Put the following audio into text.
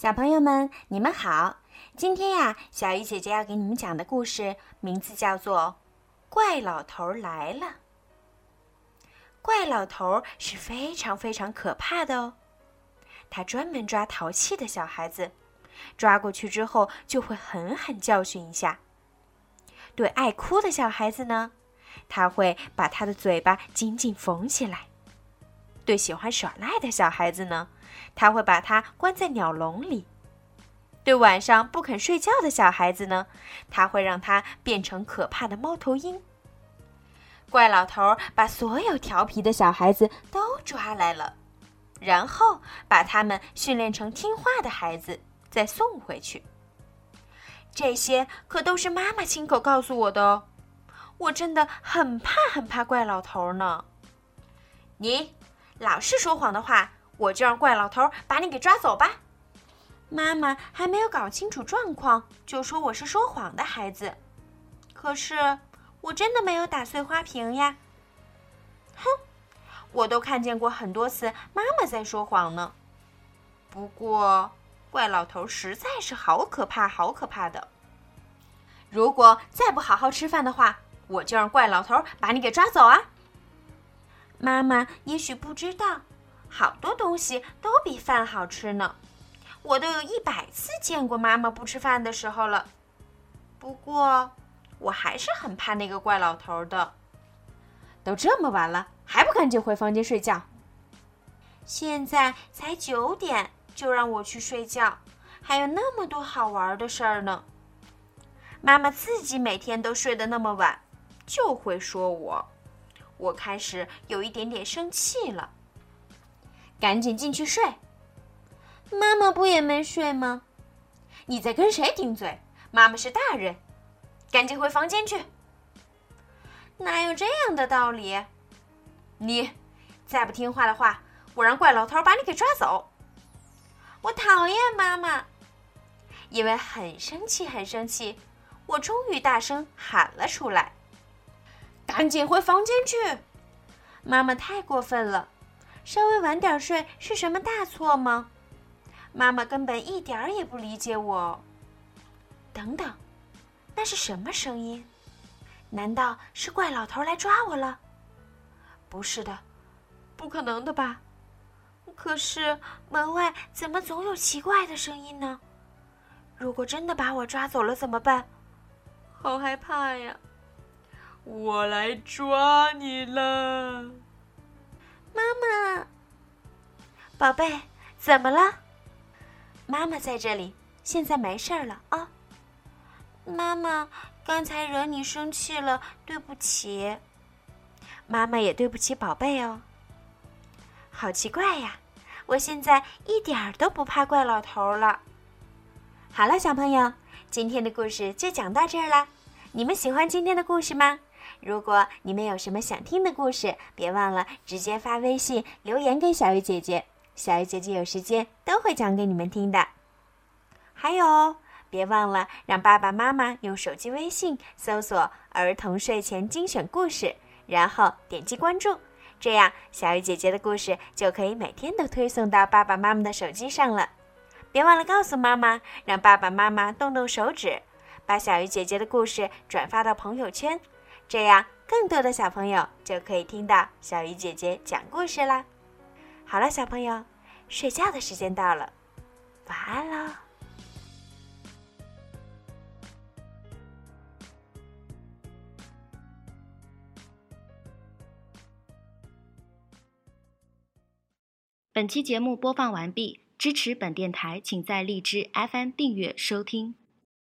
小朋友们，你们好！今天呀，小鱼姐姐要给你们讲的故事名字叫做《怪老头来了》。怪老头是非常非常可怕的哦，他专门抓淘气的小孩子，抓过去之后就会狠狠教训一下。对爱哭的小孩子呢，他会把他的嘴巴紧紧缝起来。对喜欢耍赖的小孩子呢，他会把他关在鸟笼里；对晚上不肯睡觉的小孩子呢，他会让他变成可怕的猫头鹰。怪老头把所有调皮的小孩子都抓来了，然后把他们训练成听话的孩子，再送回去。这些可都是妈妈亲口告诉我的哦，我真的很怕很怕怪老头呢。你。老是说谎的话，我就让怪老头把你给抓走吧。妈妈还没有搞清楚状况，就说我是说谎的孩子。可是我真的没有打碎花瓶呀。哼，我都看见过很多次妈妈在说谎呢。不过怪老头实在是好可怕，好可怕的。如果再不好好吃饭的话，我就让怪老头把你给抓走啊。妈妈也许不知道，好多东西都比饭好吃呢。我都有一百次见过妈妈不吃饭的时候了。不过，我还是很怕那个怪老头的。都这么晚了，还不赶紧回房间睡觉？现在才九点，就让我去睡觉，还有那么多好玩的事儿呢。妈妈自己每天都睡得那么晚，就会说我。我开始有一点点生气了，赶紧进去睡。妈妈不也没睡吗？你在跟谁顶嘴？妈妈是大人，赶紧回房间去。哪有这样的道理？你再不听话的话，我让怪老头把你给抓走。我讨厌妈妈，因为很生气，很生气，我终于大声喊了出来。赶紧回房间去！妈妈太过分了，稍微晚点睡是什么大错吗？妈妈根本一点儿也不理解我。等等，那是什么声音？难道是怪老头来抓我了？不是的，不可能的吧？可是门外怎么总有奇怪的声音呢？如果真的把我抓走了怎么办？好害怕呀！我来抓你了，妈妈，宝贝，怎么了？妈妈在这里，现在没事了啊。妈妈，刚才惹你生气了，对不起。妈妈也对不起宝贝哦。好奇怪呀，我现在一点儿都不怕怪老头了。好了，小朋友，今天的故事就讲到这儿了。你们喜欢今天的故事吗？如果你们有什么想听的故事，别忘了直接发微信留言给小鱼姐姐，小鱼姐姐有时间都会讲给你们听的。还有，别忘了让爸爸妈妈用手机微信搜索“儿童睡前精选故事”，然后点击关注，这样小鱼姐姐的故事就可以每天都推送到爸爸妈妈的手机上了。别忘了告诉妈妈，让爸爸妈妈动动手指，把小鱼姐姐的故事转发到朋友圈。这样，更多的小朋友就可以听到小鱼姐姐讲故事啦。好了，小朋友，睡觉的时间到了，晚安喽。本期节目播放完毕，支持本电台，请在荔枝 FM 订阅收听。